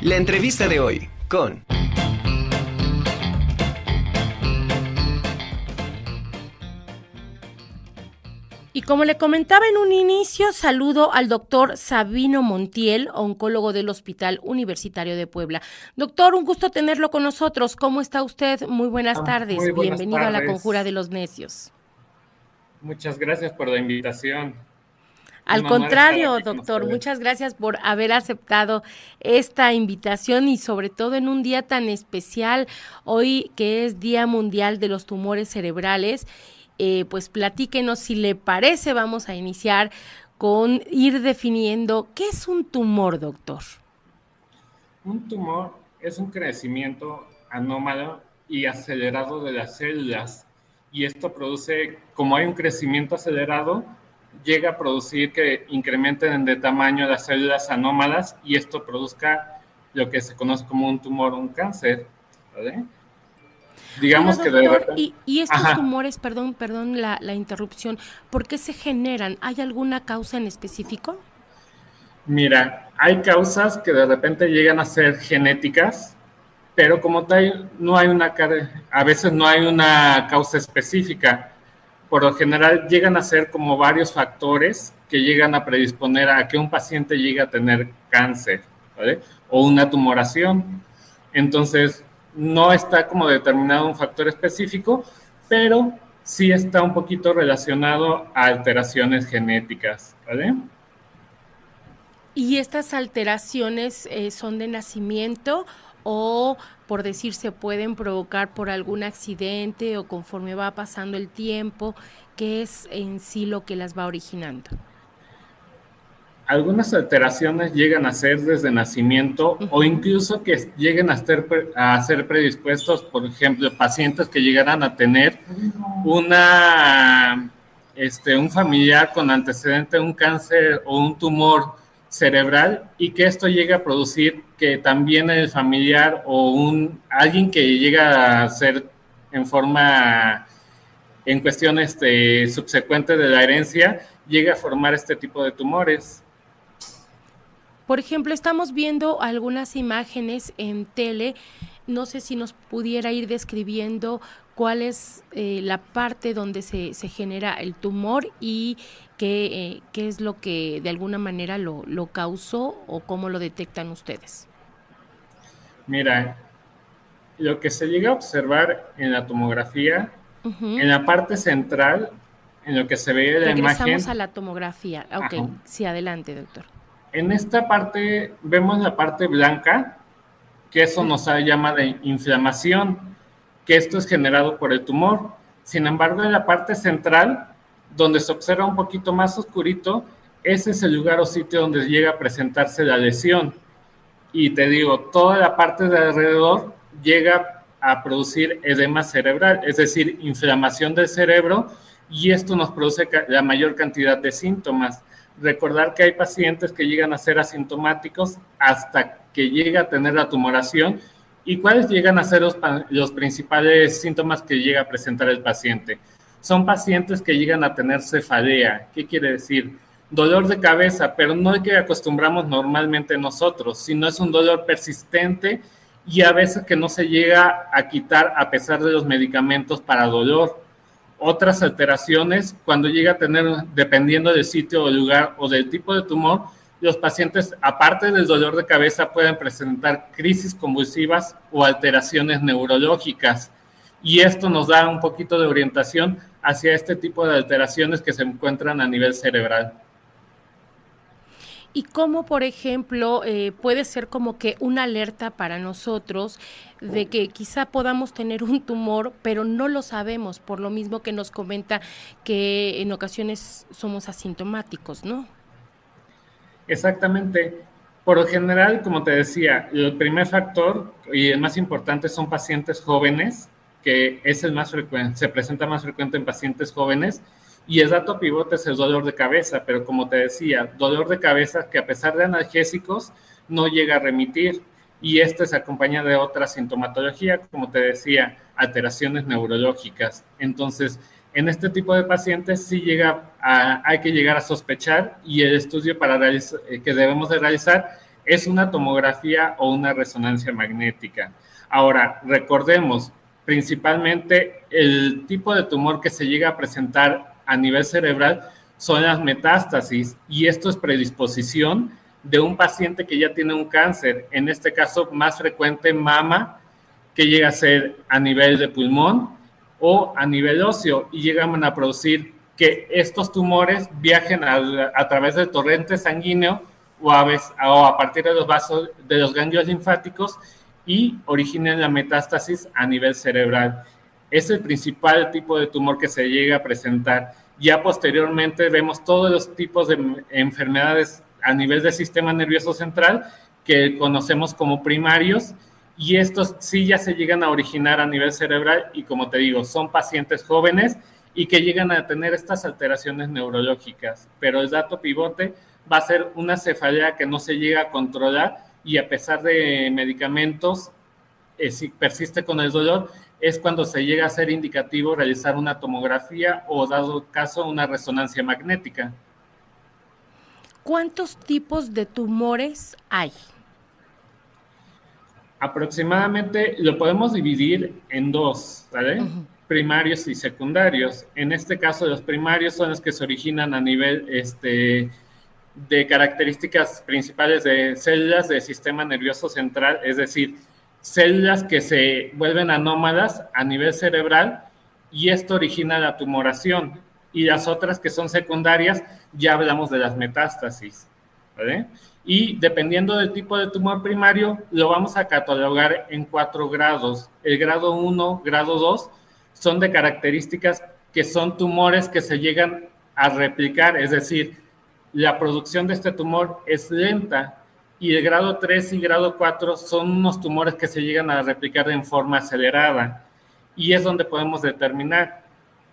La entrevista de hoy con... Y como le comentaba en un inicio, saludo al doctor Sabino Montiel, oncólogo del Hospital Universitario de Puebla. Doctor, un gusto tenerlo con nosotros. ¿Cómo está usted? Muy buenas ah, tardes. Bienvenido a la Conjura de los Necios. Muchas gracias por la invitación. Al contrario, doctor, muchas gracias por haber aceptado esta invitación y sobre todo en un día tan especial, hoy que es Día Mundial de los Tumores Cerebrales. Eh, pues platíquenos si le parece, vamos a iniciar con ir definiendo qué es un tumor, doctor. Un tumor es un crecimiento anómalo y acelerado de las células y esto produce, como hay un crecimiento acelerado, llega a producir que incrementen de tamaño las células anómalas y esto produzca lo que se conoce como un tumor un cáncer. Digamos que de y, y, estos tumores, perdón, perdón la, la, interrupción, ¿por qué se generan? ¿Hay alguna causa en específico? Mira, hay causas que de repente llegan a ser genéticas, pero como tal no hay una a veces no hay una causa específica por lo general llegan a ser como varios factores que llegan a predisponer a que un paciente llegue a tener cáncer o una tumoración. Entonces, no está como determinado un factor específico, pero sí está un poquito relacionado a alteraciones genéticas. ¿Y estas alteraciones eh, son de nacimiento o por decir se pueden provocar por algún accidente o conforme va pasando el tiempo, ¿qué es en sí lo que las va originando? Algunas alteraciones llegan a ser desde nacimiento o incluso que lleguen a ser, a ser predispuestos, por ejemplo, pacientes que llegaran a tener una, este, un familiar con antecedente de un cáncer o un tumor cerebral y que esto llegue a producir que también el familiar o un alguien que llega a ser en forma en cuestiones este, subsecuente de la herencia llegue a formar este tipo de tumores. Por ejemplo, estamos viendo algunas imágenes en tele. No sé si nos pudiera ir describiendo cuál es eh, la parte donde se, se, genera el tumor y qué, eh, qué, es lo que de alguna manera lo, lo, causó o cómo lo detectan ustedes. Mira, lo que se llega a observar en la tomografía, en la parte central, en lo que se ve en la Regresamos a la tomografía. Ok, sí, adelante, doctor. En esta parte vemos la parte blanca, que eso nos llama de inflamación que esto es generado por el tumor. Sin embargo, en la parte central, donde se observa un poquito más oscurito, ese es el lugar o sitio donde llega a presentarse la lesión. Y te digo, toda la parte de alrededor llega a producir edema cerebral, es decir, inflamación del cerebro, y esto nos produce la mayor cantidad de síntomas. Recordar que hay pacientes que llegan a ser asintomáticos hasta que llega a tener la tumoración ¿Y cuáles llegan a ser los, principales síntomas que llega a presentar el paciente? Son pacientes que llegan a tener cefalea. ¿Qué quiere decir? Dolor de cabeza, pero no el que acostumbramos normalmente nosotros, sino es un dolor persistente y a veces que no se llega a quitar a pesar de los medicamentos para dolor. Otras alteraciones, cuando llega a tener, dependiendo del sitio o lugar o del tipo de tumor, los pacientes, aparte del dolor de cabeza, pueden presentar crisis convulsivas o alteraciones neurológicas. Y esto nos da un poquito de orientación hacia este tipo de alteraciones que se encuentran a nivel cerebral. Y cómo, por ejemplo, eh, puede ser como que una alerta para nosotros de que quizá podamos tener un tumor, pero no lo sabemos, por lo mismo que nos comenta que en ocasiones somos asintomáticos, ¿no? Exactamente. Por lo general, como te decía, el primer factor y el más importante son pacientes jóvenes, que es el más frecuente, se presenta más frecuente en pacientes jóvenes, y el dato pivote es el dolor de cabeza, pero como te decía, dolor de cabeza que a pesar de analgésicos no llega a remitir, y este se acompaña de otra sintomatología, como te decía, alteraciones neurológicas. Entonces, en este tipo de pacientes sí llega a, hay que llegar a sospechar y el estudio para eh, que debemos de realizar es una tomografía o una resonancia magnética. Ahora, recordemos, principalmente el tipo de tumor que se llega a presentar a nivel cerebral son las metástasis y esto es predisposición de un paciente que ya tiene un cáncer, en este caso más frecuente mama, que llega a ser a nivel de pulmón o a nivel óseo y llegan a producir que estos tumores viajen a, través del torrente sanguíneo o a, veces, o a partir de los vasos de los ganglios linfáticos y originen la metástasis a nivel cerebral. Es el principal tipo de tumor que se llega a presentar. Ya posteriormente vemos todos los tipos de enfermedades a nivel del sistema nervioso central que conocemos como primarios y estos sí ya se llegan a originar a nivel cerebral y como te digo, son pacientes jóvenes y que llegan a tener estas alteraciones neurológicas, pero el dato pivote va a ser una cefalea que no se llega a controlar y a pesar de medicamentos, eh, si persiste con el dolor, es cuando se llega a ser indicativo realizar una tomografía o, dado caso, una resonancia magnética. ¿Cuántos tipos de tumores hay? Aproximadamente lo podemos dividir en dos, ¿vale? Primarios y secundarios. En este caso, los primarios son los que se originan a nivel este, de características principales de células del sistema nervioso central, es decir, células que se vuelven anómalas a nivel cerebral y esto origina la tumoración. Y las otras que son secundarias, ya hablamos de las metástasis. Y dependiendo del tipo de tumor primario, lo vamos a catalogar en cuatro grados. El grado 1, grado 2 son de características que son tumores que se llegan a replicar, es decir, la producción de este tumor es lenta y el grado 3 y grado 4 son unos tumores que se llegan a replicar en forma acelerada y es donde podemos determinar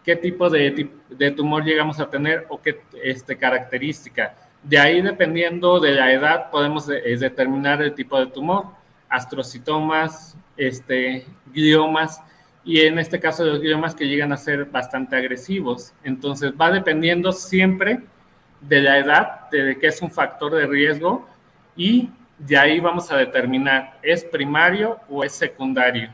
qué tipo de, de tumor llegamos a tener o qué este, característica. De ahí, dependiendo de la edad, podemos determinar el tipo de tumor, astrocitomas, este, gliomas, y en este caso los gliomas que llegan a ser bastante agresivos. Entonces, va dependiendo siempre de la edad, de que es un factor de riesgo y de ahí vamos a determinar es primario o es secundario.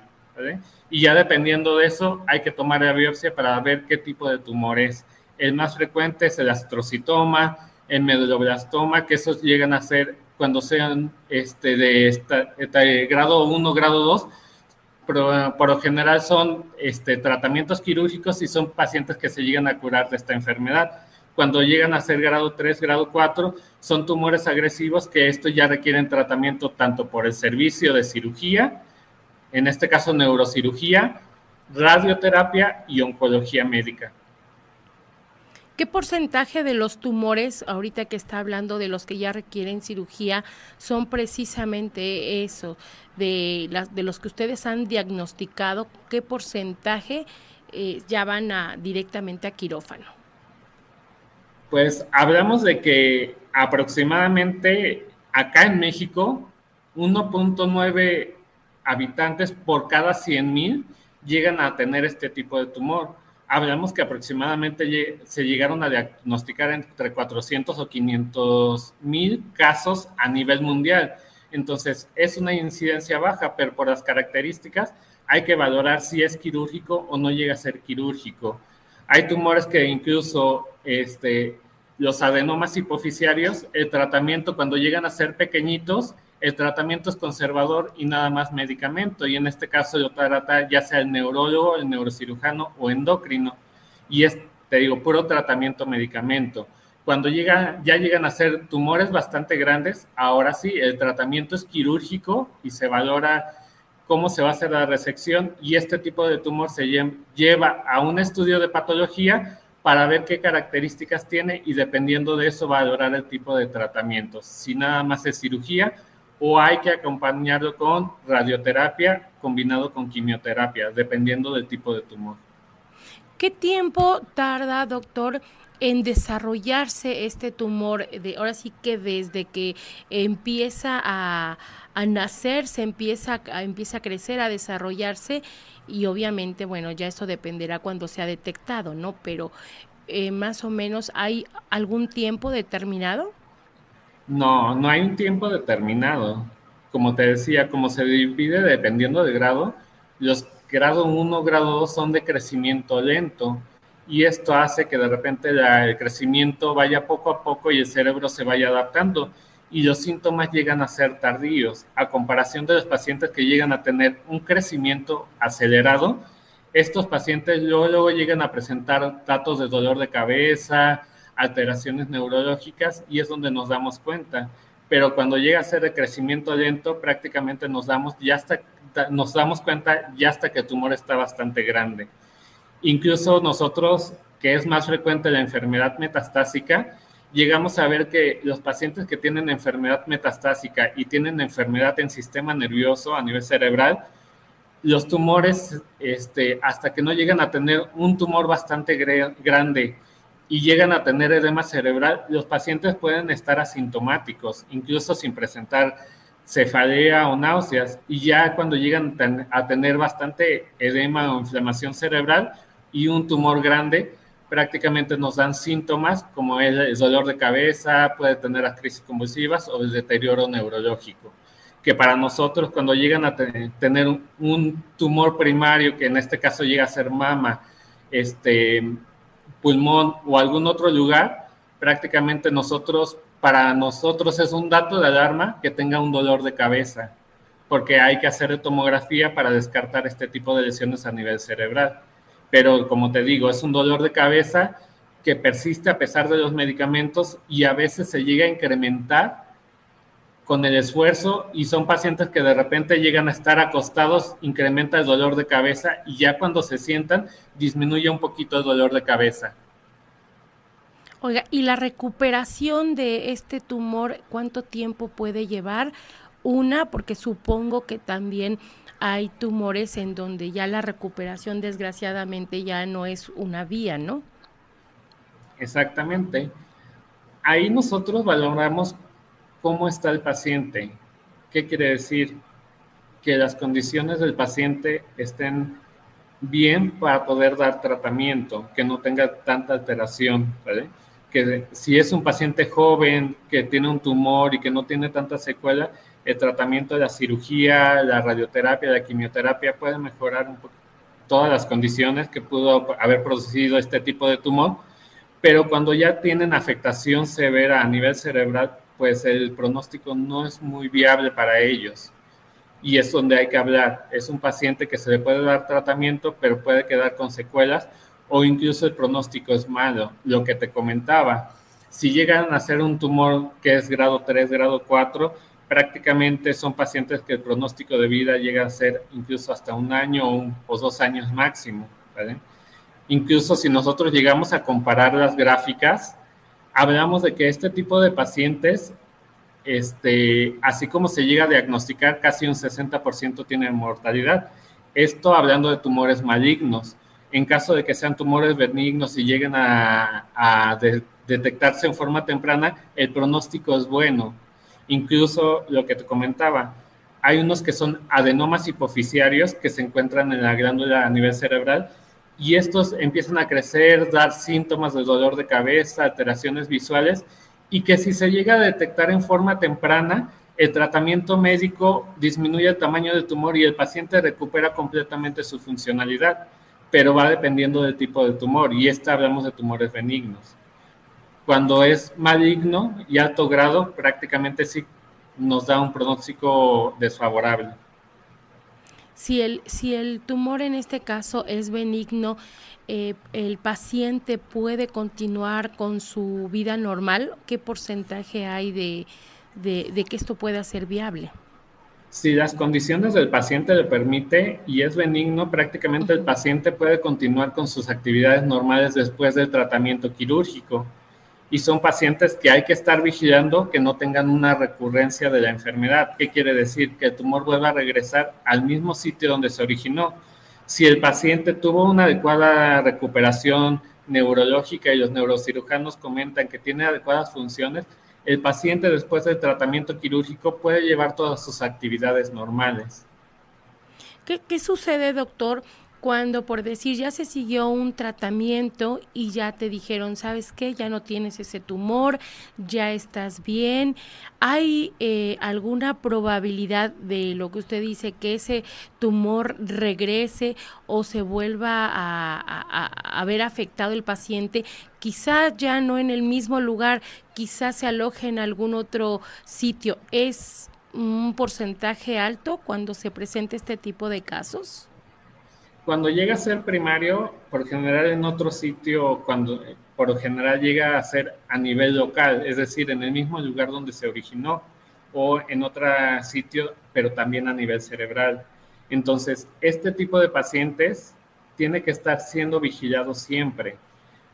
Y ya dependiendo de eso, hay que tomar la biopsia para ver qué tipo de tumor es. El más frecuente es el astrocitoma, el meduloblastoma, que esos llegan a ser cuando sean este, de, esta, grado 1, grado 2, pero por lo general son este, tratamientos quirúrgicos y son pacientes que se llegan a curar de esta enfermedad cuando llegan a ser grado 3, grado 4, son tumores agresivos que esto ya requieren tratamiento tanto por el servicio de cirugía, en este caso neurocirugía, radioterapia y oncología médica. ¿Qué porcentaje de los tumores, ahorita que está hablando de los que ya requieren cirugía, son precisamente eso, de, las, de los que ustedes han diagnosticado? ¿Qué porcentaje eh, ya van a, directamente a quirófano? Pues hablamos de que aproximadamente acá en México 1.9 habitantes por cada 100 mil llegan a tener este tipo de tumor. Hablamos que aproximadamente se llegaron a diagnosticar entre 400 o 500 mil casos a nivel mundial. Entonces, es una incidencia baja, pero por las características hay que valorar si es quirúrgico o no llega a ser quirúrgico. Hay tumores que incluso este, los adenomas hipoficiarios, el tratamiento cuando llegan a ser pequeñitos, el tratamiento es conservador y nada más medicamento. Y en este caso yo trata ya sea el neurólogo, el neurocirujano o endocrino. Y es, te digo, puro tratamiento medicamento. Cuando llega, ya llegan a ser tumores bastante grandes, ahora sí, el tratamiento es quirúrgico y se valora cómo se va a hacer la resección y este tipo de tumor se lleva a un estudio de patología para ver qué características tiene y dependiendo de eso valorar el tipo de tratamiento. Si nada más es cirugía o hay que acompañarlo con radioterapia combinado con quimioterapia, dependiendo del tipo de tumor. ¿Qué tiempo tarda, doctor, en desarrollarse este tumor? De, ahora sí que desde que empieza a, nacer, se empieza a, empieza a crecer, a desarrollarse y obviamente, bueno, ya eso dependerá cuando sea detectado, ¿no? Pero eh, más o menos, ¿hay algún tiempo determinado? No, no hay un tiempo determinado. Como te decía, como se divide dependiendo del grado, los grado 1, grado 2 son de crecimiento lento y esto hace que de repente el crecimiento vaya poco a poco y el cerebro se vaya adaptando y los síntomas llegan a ser tardíos. A comparación de los pacientes que llegan a tener un crecimiento acelerado, estos pacientes luego, luego llegan a presentar datos de dolor de cabeza, alteraciones neurológicas y es donde nos damos cuenta. Pero cuando llega a ser de crecimiento lento, prácticamente nos damos, ya hasta, nos damos cuenta ya hasta que el tumor está bastante grande. Incluso nosotros, que es más frecuente la enfermedad metastásica, llegamos a ver que los pacientes que tienen enfermedad metastásica y tienen enfermedad en sistema nervioso a nivel cerebral, los tumores, este, hasta que no llegan a tener un tumor bastante grande y llegan a tener edema cerebral, los pacientes pueden estar asintomáticos, incluso sin presentar cefalea o náuseas, y ya cuando llegan a tener bastante edema o inflamación cerebral y un tumor grande, prácticamente nos dan síntomas como el, dolor de cabeza, puede tener las crisis convulsivas o el deterioro neurológico, que para nosotros cuando llegan a tener un, tumor primario, que en este caso llega a ser mama, este, pulmón o algún otro lugar, prácticamente nosotros, para nosotros es un dato de alarma que tenga un dolor de cabeza, porque hay que hacer tomografía para descartar este tipo de lesiones a nivel cerebral. Pero como te digo, es un dolor de cabeza que persiste a pesar de los medicamentos y a veces se llega a incrementar con el esfuerzo y son pacientes que de repente llegan a estar acostados, incrementa el dolor de cabeza y ya cuando se sientan disminuye un poquito el dolor de cabeza. Oiga, ¿y la recuperación de este tumor cuánto tiempo puede llevar? Una, porque supongo que también hay tumores en donde ya la recuperación desgraciadamente ya no es una vía, ¿no? Exactamente. Ahí nosotros valoramos cómo está el paciente. ¿Qué quiere decir? Que las condiciones del paciente estén bien para poder dar tratamiento, que no tenga tanta alteración, ¿vale? Que si es un paciente joven que tiene un tumor y que no tiene tanta secuela, el tratamiento de la cirugía, la radioterapia, la quimioterapia puede mejorar un poco todas las condiciones que pudo haber producido este tipo de tumor, pero cuando ya tienen afectación severa a nivel cerebral, pues el pronóstico no es muy viable para ellos. Y es donde hay que hablar. Es un paciente que se le puede dar tratamiento, pero puede quedar con secuelas o incluso el pronóstico es malo. Lo que te comentaba, si llegan a ser un tumor que es grado 3, grado 4, prácticamente son pacientes que el pronóstico de vida llega a ser incluso hasta un año o, dos años máximo. Incluso si nosotros llegamos a comparar las gráficas, hablamos de que este tipo de pacientes, este, así como se llega a diagnosticar, casi un 60% tienen mortalidad. Esto hablando de tumores malignos. En caso de que sean tumores benignos y lleguen a, detectarse en forma temprana, el pronóstico es bueno Incluso lo que te comentaba, hay unos que son adenomas hipoficiarios que se encuentran en la glándula a nivel cerebral y estos empiezan a crecer, dar síntomas de dolor de cabeza, alteraciones visuales y que si se llega a detectar en forma temprana, el tratamiento médico disminuye el tamaño del tumor y el paciente recupera completamente su funcionalidad, pero va dependiendo del tipo de tumor y esta hablamos de tumores benignos. Cuando es maligno y alto grado, prácticamente sí nos da un pronóstico desfavorable. Si el, si el tumor en este caso es benigno, eh, ¿el paciente puede continuar con su vida normal? ¿Qué porcentaje hay de, de, que esto pueda ser viable? Si las condiciones del paciente le permite y es benigno, prácticamente el paciente puede continuar con sus actividades normales después del tratamiento quirúrgico y son pacientes que hay que estar vigilando que no tengan una recurrencia de la enfermedad. ¿Qué quiere decir? Que el tumor vuelva a regresar al mismo sitio donde se originó. Si el paciente tuvo una adecuada recuperación neurológica y los neurocirujanos comentan que tiene adecuadas funciones, el paciente después del tratamiento quirúrgico puede llevar todas sus actividades normales. ¿Qué, qué sucede, doctor, cuando por decir ya se siguió un tratamiento y ya te dijeron, ¿sabes qué? Ya no tienes ese tumor, ya estás bien. ¿Hay eh, alguna probabilidad de lo que usted dice, que ese tumor regrese o se vuelva a, a, ver afectado el paciente? Quizás ya no en el mismo lugar, quizás se aloje en algún otro sitio. ¿Es un porcentaje alto cuando se presenta este tipo de casos? Cuando llega a ser primario, por general en otro sitio, cuando por lo general llega a ser a nivel local, es decir, en el mismo lugar donde se originó o en otro sitio, pero también a nivel cerebral. Entonces, este tipo de pacientes tiene que estar siendo vigilado siempre.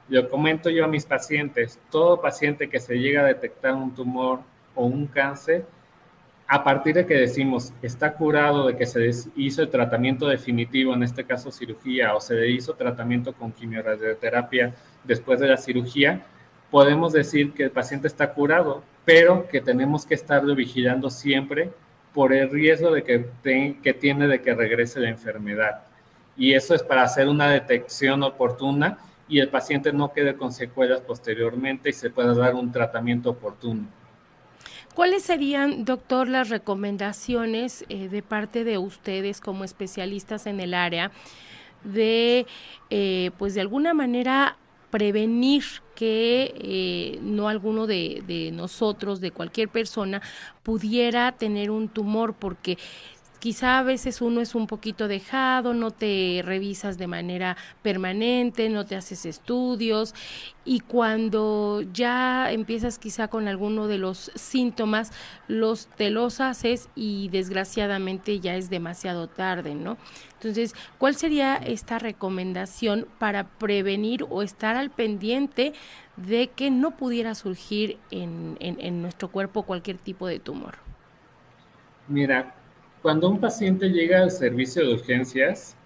Lo comento yo a mis pacientes, todo paciente que se llega a detectar un tumor o un cáncer, a partir de que decimos está curado de que se hizo el tratamiento definitivo, en este caso cirugía, o se hizo tratamiento con quimioradioterapia después de la cirugía, podemos decir que el paciente está curado, pero que tenemos que estarlo vigilando siempre por el riesgo de que, que tiene de que regrese la enfermedad. Y eso es para hacer una detección oportuna y el paciente no quede con secuelas posteriormente y se pueda dar un tratamiento oportuno. ¿Cuáles serían, doctor, las recomendaciones eh, de parte de ustedes como especialistas en el área de, eh, pues de alguna manera, prevenir que eh, no alguno de, de, nosotros, de cualquier persona, pudiera tener un tumor, porque Quizá a veces uno es un poquito dejado, no te revisas de manera permanente, no te haces estudios y cuando ya empiezas quizá con alguno de los síntomas, los te los haces y desgraciadamente ya es demasiado tarde, ¿no? Entonces, ¿cuál sería esta recomendación para prevenir o estar al pendiente de que no pudiera surgir en, en, en nuestro cuerpo cualquier tipo de tumor? Mira, cuando un paciente llega al servicio de urgencias,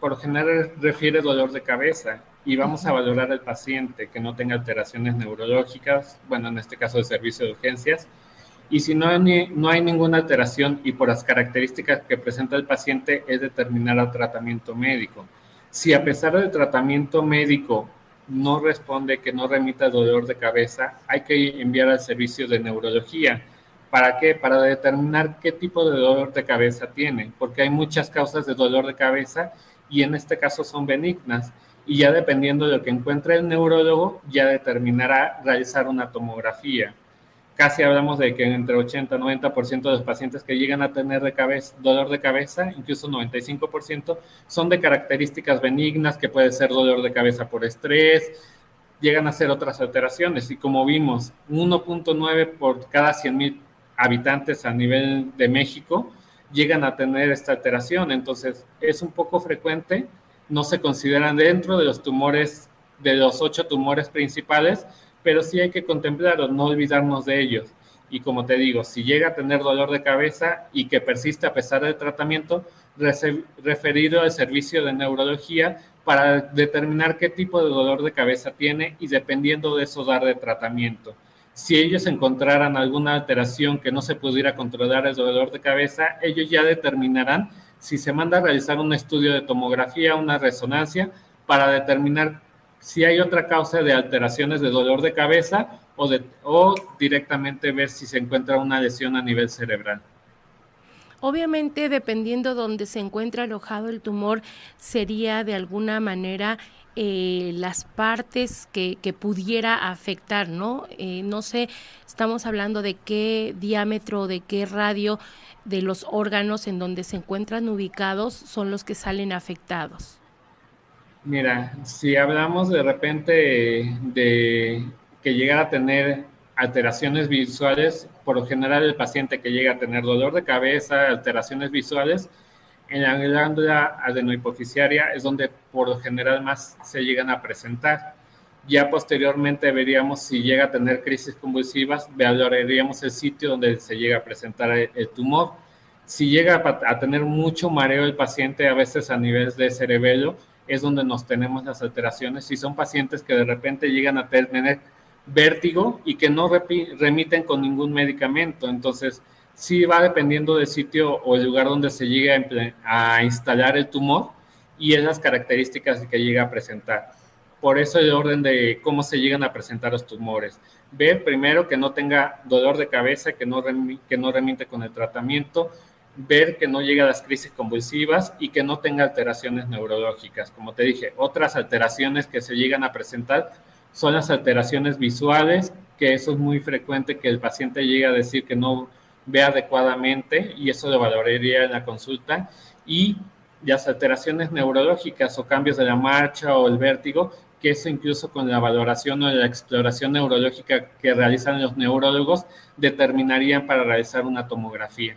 por lo general refiere dolor de cabeza y vamos a valorar al paciente que no tenga alteraciones neurológicas, bueno, en este caso de servicio de urgencias, y si no hay, no hay ninguna alteración y por las características que presenta el paciente es determinar al tratamiento médico. Si a pesar del tratamiento médico no responde, que no remita dolor de cabeza, hay que enviar al servicio de neurología ¿Para qué? Para determinar qué tipo de dolor de cabeza tiene, porque hay muchas causas de dolor de cabeza y en este caso son benignas. Y ya dependiendo de lo que encuentre el neurólogo, ya determinará realizar una tomografía. Casi hablamos de que entre 80 y 90% de los pacientes que llegan a tener dolor de cabeza, incluso 95%, son de características benignas, que puede ser dolor de cabeza por estrés, llegan a ser otras alteraciones. Y como vimos, 1.9 por cada 100.000 habitantes a nivel de México llegan a tener esta alteración. Entonces, es un poco frecuente, no se consideran dentro de los tumores, de los ocho tumores principales, pero sí hay que contemplarlos, no olvidarnos de ellos. Y como te digo, si llega a tener dolor de cabeza y que persiste a pesar del tratamiento, referido al servicio de neurología para determinar qué tipo de dolor de cabeza tiene y dependiendo de eso dar de tratamiento si ellos encontraran alguna alteración que no se pudiera controlar el dolor de cabeza, ellos ya determinarán si se manda a realizar un estudio de tomografía, una resonancia, para determinar si hay otra causa de alteraciones de dolor de cabeza o, de, o directamente ver si se encuentra una lesión a nivel cerebral. Obviamente, dependiendo donde se encuentra alojado el tumor, sería de alguna manera eh, las partes que, que, pudiera afectar, ¿no? Eh, no sé, estamos hablando de qué diámetro, de qué radio de los órganos en donde se encuentran ubicados son los que salen afectados. Mira, si hablamos de repente de que llegara a tener alteraciones visuales, por lo general el paciente que llega a tener dolor de cabeza, alteraciones visuales, en la glándula adenohipofisiaria es donde por lo general más se llegan a presentar. Ya posteriormente veríamos si llega a tener crisis convulsivas, valoraríamos el sitio donde se llega a presentar el, tumor. Si llega a, tener mucho mareo el paciente, a veces a nivel de cerebelo, es donde nos tenemos las alteraciones. Si son pacientes que de repente llegan a tener vértigo y que no remiten con ningún medicamento, entonces sí va dependiendo del sitio o el lugar donde se llegue a, instalar el tumor y esas características que llega a presentar. Por eso el orden de cómo se llegan a presentar los tumores. Ver primero que no tenga dolor de cabeza, que no, que no remite con el tratamiento, ver que no llegue a las crisis convulsivas y que no tenga alteraciones neurológicas. Como te dije, otras alteraciones que se llegan a presentar son las alteraciones visuales, que eso es muy frecuente que el paciente llegue a decir que no ve adecuadamente y eso lo valoraría en la consulta. Y las alteraciones neurológicas o cambios de la marcha o el vértigo, que eso incluso con la valoración o la exploración neurológica que realizan los neurólogos determinarían para realizar una tomografía.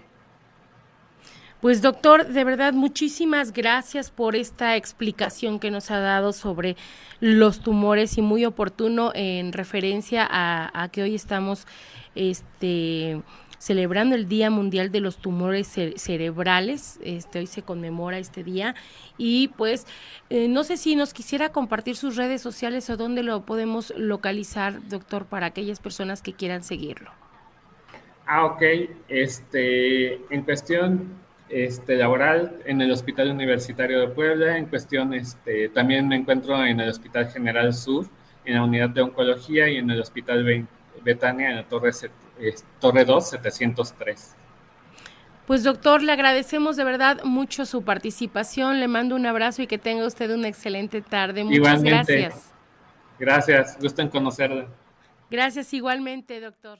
Pues doctor, de verdad muchísimas gracias por esta explicación que nos ha dado sobre los tumores y muy oportuno en referencia a, que hoy estamos este celebrando el Día Mundial de los Tumores Cerebrales. Este, hoy se conmemora este día. Y pues, eh, no sé si nos quisiera compartir sus redes sociales o dónde lo podemos localizar, doctor, para aquellas personas que quieran seguirlo. Ah, ok. Este, en cuestión este, laboral en el Hospital Universitario de Puebla, en cuestión, este, también me encuentro en el Hospital General Sur, en la unidad de oncología y en el Hospital Betania, en la Torre, Torre 2, 703. Pues doctor, le agradecemos de verdad mucho su participación, le mando un abrazo y que tenga usted una excelente tarde. Muchas gracias. Gracias, gusto en conocerla. Gracias igualmente, doctor.